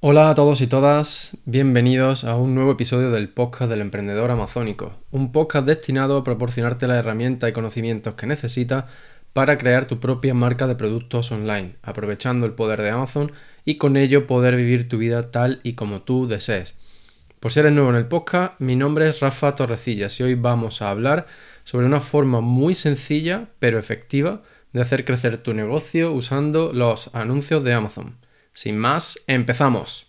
Hola a todos y todas, bienvenidos a un nuevo episodio del podcast del emprendedor amazónico, un podcast destinado a proporcionarte las herramientas y conocimientos que necesitas para crear tu propia marca de productos online, aprovechando el poder de Amazon y con ello poder vivir tu vida tal y como tú desees. Por si eres nuevo en el podcast, mi nombre es Rafa Torrecillas y hoy vamos a hablar sobre una forma muy sencilla pero efectiva de hacer crecer tu negocio usando los anuncios de Amazon. Sin más, empezamos.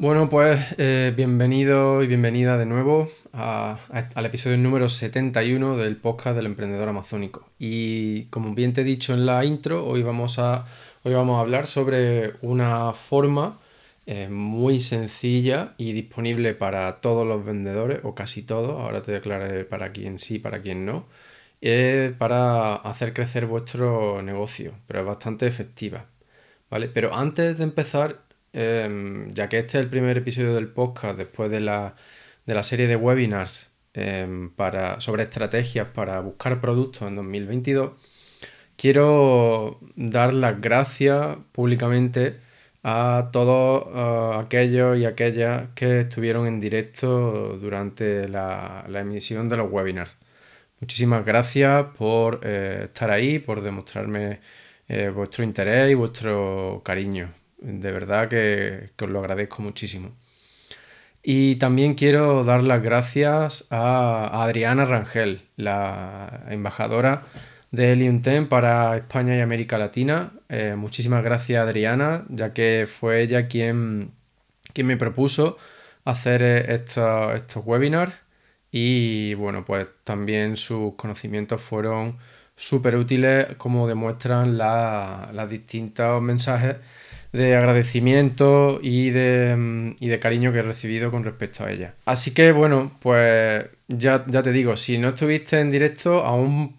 Bueno, pues eh, bienvenido y bienvenida de nuevo al episodio número 71 del podcast del emprendedor amazónico. Y como bien te he dicho en la intro, hoy vamos a, hoy vamos a hablar sobre una forma eh, muy sencilla y disponible para todos los vendedores, o casi todos, ahora te declararé para quién sí, para quién no, eh, para hacer crecer vuestro negocio, pero es bastante efectiva. ¿Vale? Pero antes de empezar, Em, ya que este es el primer episodio del podcast después de la, serie de webinars em, para, sobre estrategias para buscar productos en 2022, quiero dar las gracias públicamente a todos aquellos y aquellas que estuvieron en directo durante la, emisión de los webinars. Muchísimas gracias por eh, estar ahí, por demostrarme eh, vuestro interés y vuestro cariño. De verdad que, os lo agradezco muchísimo. Y también quiero dar las gracias a Adriana Rangel, la embajadora de Helium para España y América Latina. Eh, muchísimas gracias Adriana, ya que fue ella quien, quien me propuso hacer eh, estos, webinars y bueno, pues también sus conocimientos fueron súper útiles como demuestran los distintos mensajes de agradecimiento y de, mm, y de, cariño que he recibido con respecto a ella. Así que bueno, pues ya, ya te digo, si no estuviste en directo, aún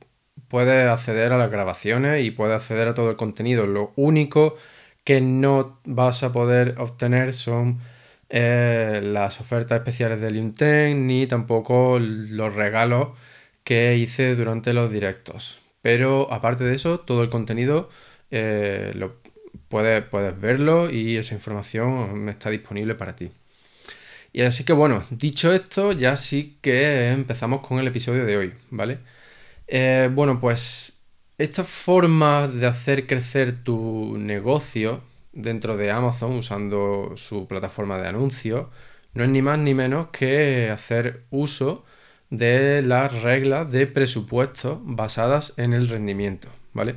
puedes acceder a las grabaciones y puedes acceder a todo el contenido. Lo único que no vas a poder obtener son eh, las ofertas especiales de LinkedIn ni tampoco los regalos que hice durante los directos. Pero aparte de eso, todo el contenido eh, lo puedes, puedes verlo y esa información está disponible para ti. Y así que bueno, dicho esto, ya sí que empezamos con el episodio de hoy, ¿vale? Eh, bueno, pues esta forma de hacer crecer tu negocio dentro de Amazon usando su plataforma de anuncios no es ni más ni menos que hacer uso de las reglas de presupuesto basadas en el rendimiento, ¿vale?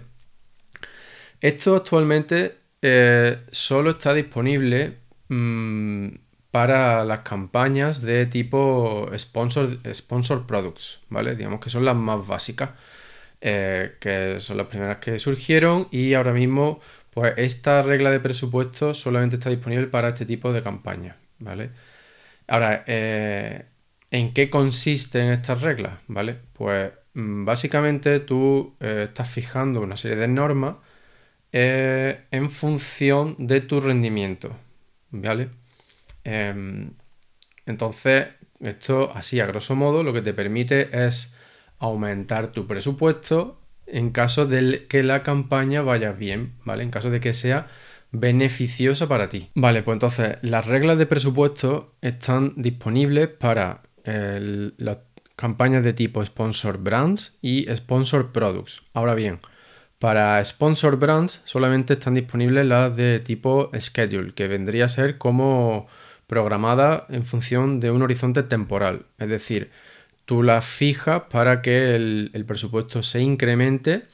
Esto actualmente eh, solo está disponible mm, para las campañas de tipo sponsor, sponsor products, ¿vale? Digamos que son las más básicas, eh, que son las primeras que surgieron y ahora mismo, pues esta regla de presupuesto solamente está disponible para este tipo de campañas, ¿vale? Ahora, eh, ¿en qué consisten estas reglas? ¿Vale? Pues mm, básicamente tú estás fijando una serie de normas eh, en función de tu rendimiento. ¿Vale? Em, entonces, esto así a grosso modo lo que te permite es aumentar tu presupuesto en caso de que la campaña vaya bien, ¿vale? En caso de que sea beneficiosa para ti. Vale, pues entonces las reglas de presupuesto están disponibles para las campañas de tipo Sponsor Brands y Sponsor Products. Ahora bien, para Sponsor Brands solamente están disponibles las de tipo Schedule, que vendría a ser como programada en función de un horizonte temporal. Es decir, tú las fijas para que el, presupuesto se incremente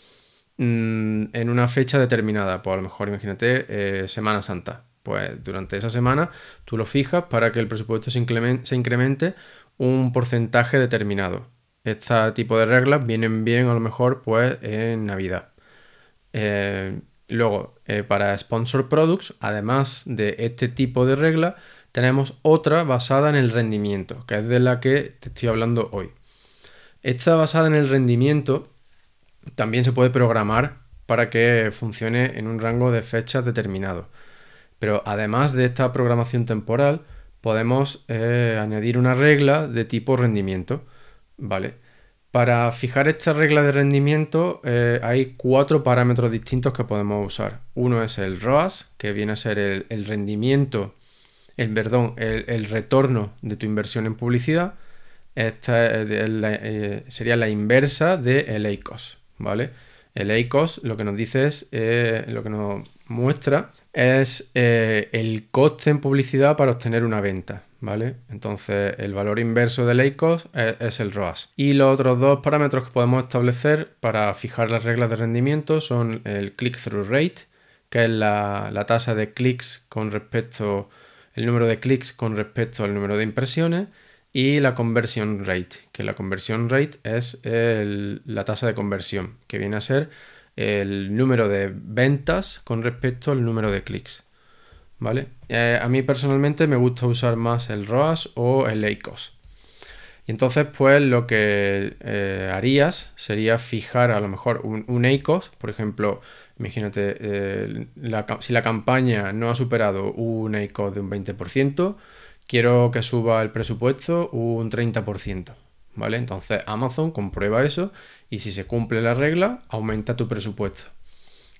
mm, en una fecha determinada. Pues a lo mejor imagínate eh, Semana Santa. Pues durante esa semana tú lo fijas para que el presupuesto se incremente un porcentaje determinado. Este tipo de reglas vienen bien a lo mejor pues en Navidad. Eh, luego, eh, para Sponsor Products, además de este tipo de regla, tenemos otra basada en el rendimiento, que es de la que te estoy hablando hoy. Esta basada en el rendimiento también se puede programar para que funcione en un rango de fechas determinado. Pero además de esta programación temporal, podemos eh, añadir una regla de tipo rendimiento. ¿Vale? Para fijar esta regla de rendimiento eh, hay cuatro parámetros distintos que podemos usar. Uno es el ROAS, que viene a ser el, rendimiento, el, perdón, el, retorno de tu inversión en publicidad. Esta eh, sería la inversa del de ¿vale? El ACOS lo que nos dice es, lo que nos muestra es eh, el coste en publicidad para obtener una venta, ¿vale? Entonces el valor inverso del ACOS es, el ROAS. Y los otros dos parámetros que podemos establecer para fijar las reglas de rendimiento son el click-through rate, que es la, tasa de clics con respecto, el número de clics con respecto al número de impresiones, y la conversion rate, que la conversion rate es la tasa de conversión, que viene a ser el número de ventas con respecto al número de clics. ¿Vale? Eh, a mí personalmente me gusta usar más el ROAS o el ACOS. Y entonces, pues lo que eh, harías sería fijar a lo mejor un, ACOS, por ejemplo, imagínate, eh, si la campaña no ha superado un ACOS de un 20%, quiero que suba el presupuesto un 30%. ¿Vale? Entonces Amazon comprueba eso y si se cumple la regla, aumenta tu presupuesto.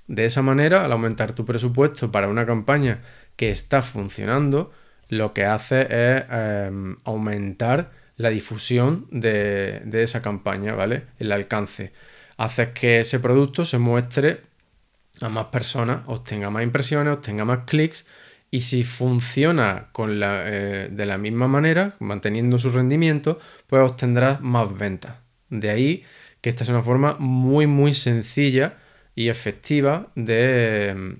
De esa manera, al aumentar tu presupuesto para una campaña que está funcionando, lo que hace es em, aumentar la difusión de, esa campaña, ¿vale? El alcance. Hace que ese producto se muestre a más personas, obtenga más impresiones, obtenga más clics y si funciona con la, eh, de la misma manera, manteniendo su rendimiento, pues obtendrás más ventas. De ahí que esta es una forma muy muy sencilla y efectiva de,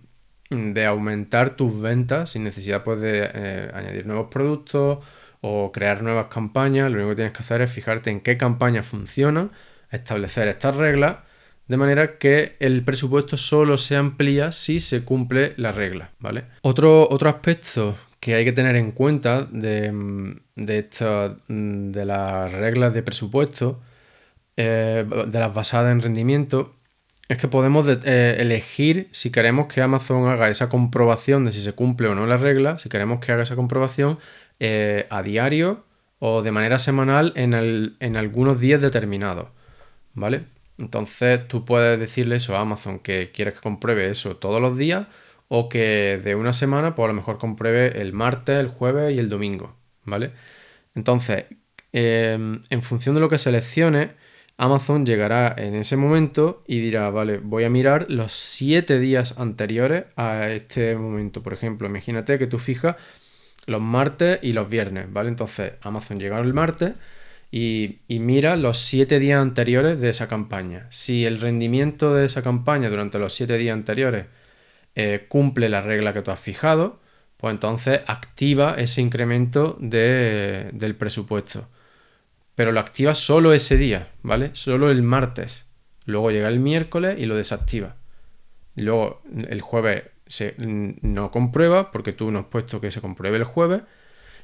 de aumentar tus ventas sin necesidad pues, de eh, añadir nuevos productos o crear nuevas campañas. Lo único que tienes que hacer es fijarte en qué campaña funciona, establecer estas reglas de manera que el presupuesto solo se amplía si se cumple la regla, ¿vale? Otro, otro aspecto que hay que tener en cuenta de, de, de las reglas de presupuesto eh, de las basadas en rendimiento, es que podemos eh, elegir si queremos que Amazon haga esa comprobación de si se cumple o no la regla, si queremos que haga esa comprobación eh, a diario o de manera semanal en, en, algunos días determinados, ¿vale? Entonces tú puedes decirle eso a Amazon que quieres que compruebe eso todos los días o que de una semana pues a lo mejor compruebe el martes, el jueves y el domingo, ¿vale? Entonces, en función de lo que seleccione, Amazon llegará en ese momento y dirá, vale, voy a mirar los siete días anteriores a este momento. Por ejemplo, imagínate que tú fijas los martes y los viernes, ¿vale? Entonces Amazon llega el martes y, mira los siete días anteriores de esa campaña. Si el rendimiento de esa campaña durante los siete días anteriores eh, cumple la regla que tú has fijado, pues entonces activa ese incremento del presupuesto pero lo activa solo ese día, ¿vale? Solo el martes. Luego llega el miércoles y lo desactiva. Luego el jueves se, no comprueba porque tú no has puesto que se compruebe el jueves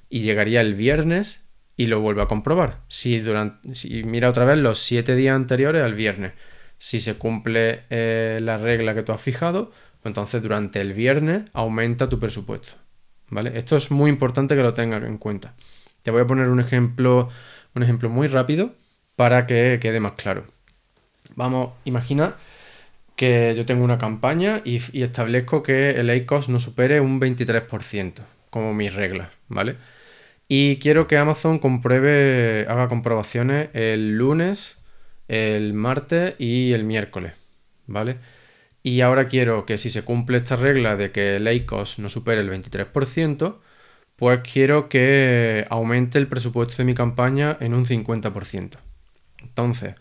y llegaría el viernes y lo vuelve a comprobar. Si, durante, si mira otra vez los siete días anteriores al viernes, si se cumple eh, la regla que tú has fijado, pues entonces durante el viernes aumenta tu presupuesto. ¿Vale? Esto es muy importante que lo tengas en cuenta. Te voy a poner un ejemplo un ejemplo muy rápido para que quede más claro. Vamos, imagina que yo tengo una campaña y, establezco que el ACOS no supere un 23%, como mi regla, ¿vale? Y quiero que Amazon compruebe, haga comprobaciones el lunes, el martes y el miércoles, ¿vale? Y ahora quiero que si se cumple esta regla de que el ACOS no supere el 23%, pues quiero que aumente el presupuesto de mi campaña en un 50%. Entonces,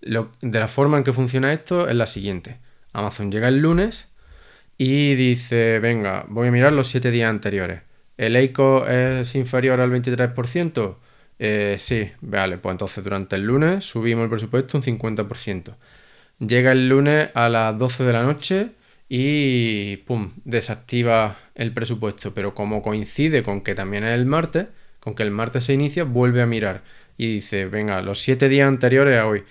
de la forma en que funciona esto es la siguiente. Amazon llega el lunes y dice, venga, voy a mirar los 7 días anteriores. ¿El EICO es inferior al 23%? Eh, sí, vale, pues entonces durante el lunes subimos el presupuesto un 50%. llega el lunes a las 12 de la noche y pum, desactiva el presupuesto. Pero como coincide con que también es el martes, con que el martes se inicia, vuelve a mirar y dice, venga, los siete días anteriores a hoy,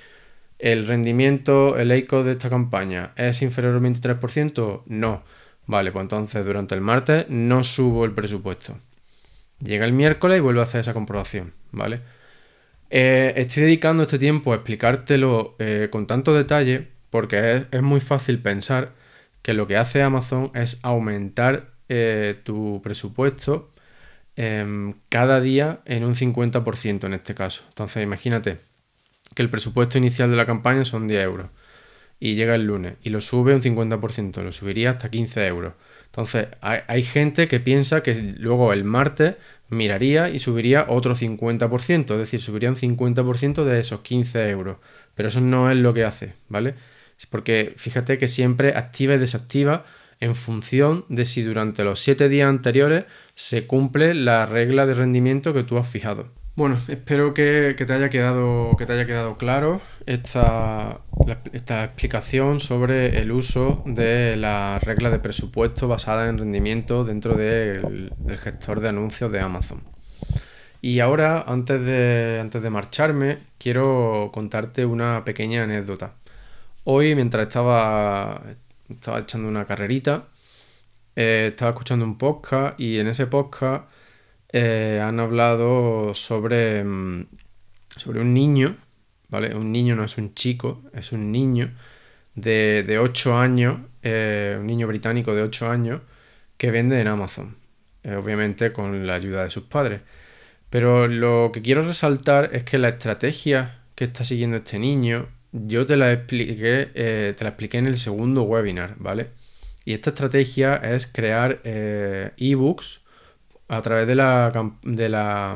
¿el rendimiento, el EICO de esta campaña es inferior al 23%? No. Vale, pues entonces durante el martes no subo el presupuesto. Llega el miércoles y vuelve a hacer esa comprobación, ¿vale? Eh, estoy dedicando este tiempo a explicártelo eh, con tanto detalle porque es, muy fácil pensar que lo que hace Amazon es aumentar eh, tu presupuesto em, cada día en un 50% en este caso. Entonces imagínate que el presupuesto inicial de la campaña son 10 euros y llega el lunes y lo sube un 50%, lo subiría hasta 15 euros. Entonces hay, gente que piensa que luego el martes miraría y subiría otro 50%, es decir, subiría un 50% de esos 15 euros. Pero eso no es lo que hace, ¿vale? Porque fíjate que siempre activa y desactiva en función de si durante los 7 días anteriores se cumple la regla de rendimiento que tú has fijado. Bueno, espero que, te, haya quedado, que te haya quedado claro esta, esta explicación sobre el uso de la regla de presupuesto basada en rendimiento dentro del, gestor de anuncios de Amazon. Y ahora, antes de, antes de marcharme, quiero contarte una pequeña anécdota. Hoy, mientras estaba, estaba echando una carrerita, eh, estaba escuchando un podcast y en ese podcast eh, han hablado sobre, mm, sobre un niño, ¿vale? Un niño no es un chico, es un niño de, de 8 años, eh, un niño británico de 8 años, que vende en Amazon, obviamente con la ayuda de sus padres. Pero lo que quiero resaltar es que la estrategia que está siguiendo este niño, yo te la expliqué, te la expliqué en el segundo webinar, ¿vale? Y esta estrategia es crear ebooks a través de la, de la,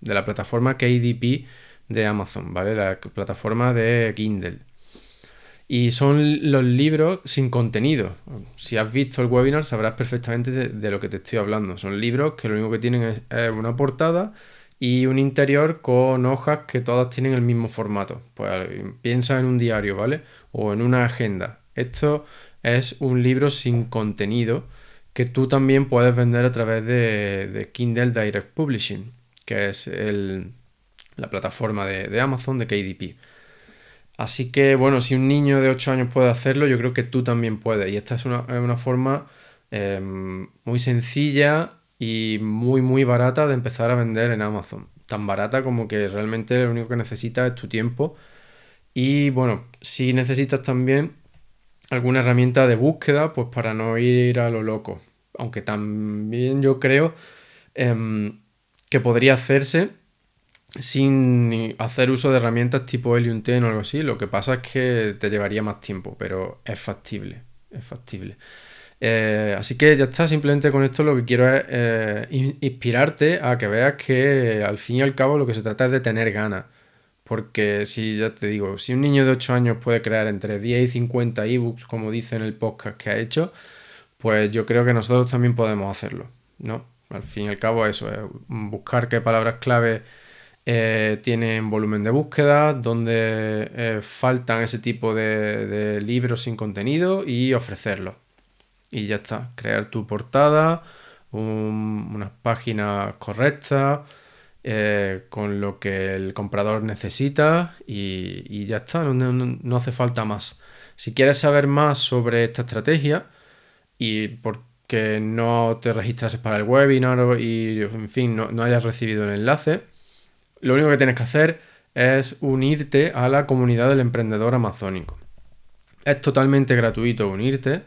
de la plataforma KDP de Amazon, ¿vale? La plataforma de Kindle. Y son los libros sin contenido. Si has visto el webinar sabrás perfectamente de, lo que te estoy hablando. Son libros que lo único que tienen es, una portada y un interior con hojas que todas tienen el mismo formato. Pues piensa en un diario, ¿vale? O en una agenda. Esto es un libro sin contenido que tú también puedes vender a través de, Kindle Direct Publishing, que es la plataforma de, Amazon de KDP. Así que, bueno, si un niño de 8 años puede hacerlo, yo creo que tú también puedes. Y esta es una, forma em, muy sencilla y muy, muy barata de empezar a vender en Amazon. Tan barata como que realmente lo único que necesitas es tu tiempo. Y bueno, si necesitas también alguna herramienta de búsqueda, pues para no ir a lo loco aunque también yo creo em, que podría hacerse sin hacer uso de herramientas tipo Helium 10 o algo así. Lo que pasa es que te llevaría más tiempo, pero es factible, es factible. Eh, así que ya está, simplemente con esto lo que quiero es eh, inspirarte a que veas que al fin y al cabo lo que se trata es de tener ganas. Porque si ya te digo, si un niño de 8 años puede crear entre 10 y 50 ebooks, como dice en el podcast que ha hecho, pues yo creo que nosotros también podemos hacerlo, ¿no? Al fin y al cabo eso es buscar qué palabras clave eh, tienen volumen de búsqueda, dónde eh, faltan ese tipo de, libros sin contenido y ofrecerlos. Y ya está, crear tu portada, unas páginas correctas, eh, con lo que el comprador necesita y, ya está, no hace falta más. Si quieres saber más sobre esta estrategia, y porque no te registrases para el webinar y, en fin, no, hayas recibido el enlace, lo único que tienes que hacer es unirte a la comunidad del emprendedor amazónico. Es totalmente gratuito unirte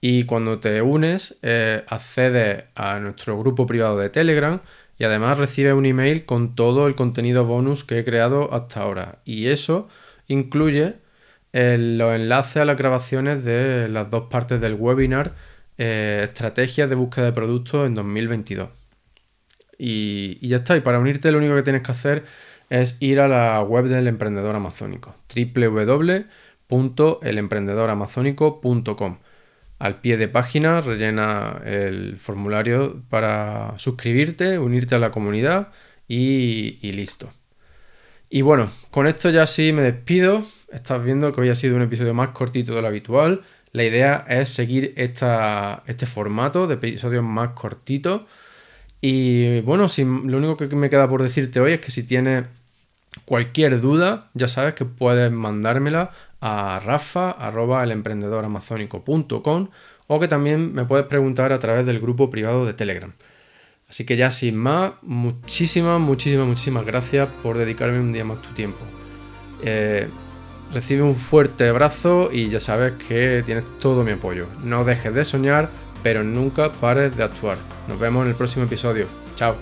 y cuando te unes eh, accedes a nuestro grupo privado de Telegram y además recibes un email con todo el contenido bonus que he creado hasta ahora. Y eso incluye los enlaces a las grabaciones de las dos partes del webinar eh, Estrategias de búsqueda de productos en 2022. Y, ya está. Y para unirte lo único que tienes que hacer es ir a la web del emprendedor amazónico. www.elemprendedoramazónico.com Al pie de página rellena el formulario para suscribirte, unirte a la comunidad y listo. Y bueno, con esto ya sí me despido. Estás viendo que hoy ha sido un episodio más cortito de lo habitual. La idea es seguir este formato de episodios más cortitos. Y bueno, lo único que me queda por decirte hoy es que si tienes cualquier duda, ya sabes que puedes mandármela a rafa.elemprendedoramazónico.com o que también me puedes preguntar a través del grupo privado de Telegram. Así que ya sin más, muchísimas, muchísimas, muchísimas gracias por dedicarme un día más tu tiempo. Eh, recibe un fuerte abrazo y ya sabes que tienes todo mi apoyo. No dejes de soñar, pero nunca pares de actuar. Nos vemos en el próximo episodio. Chao.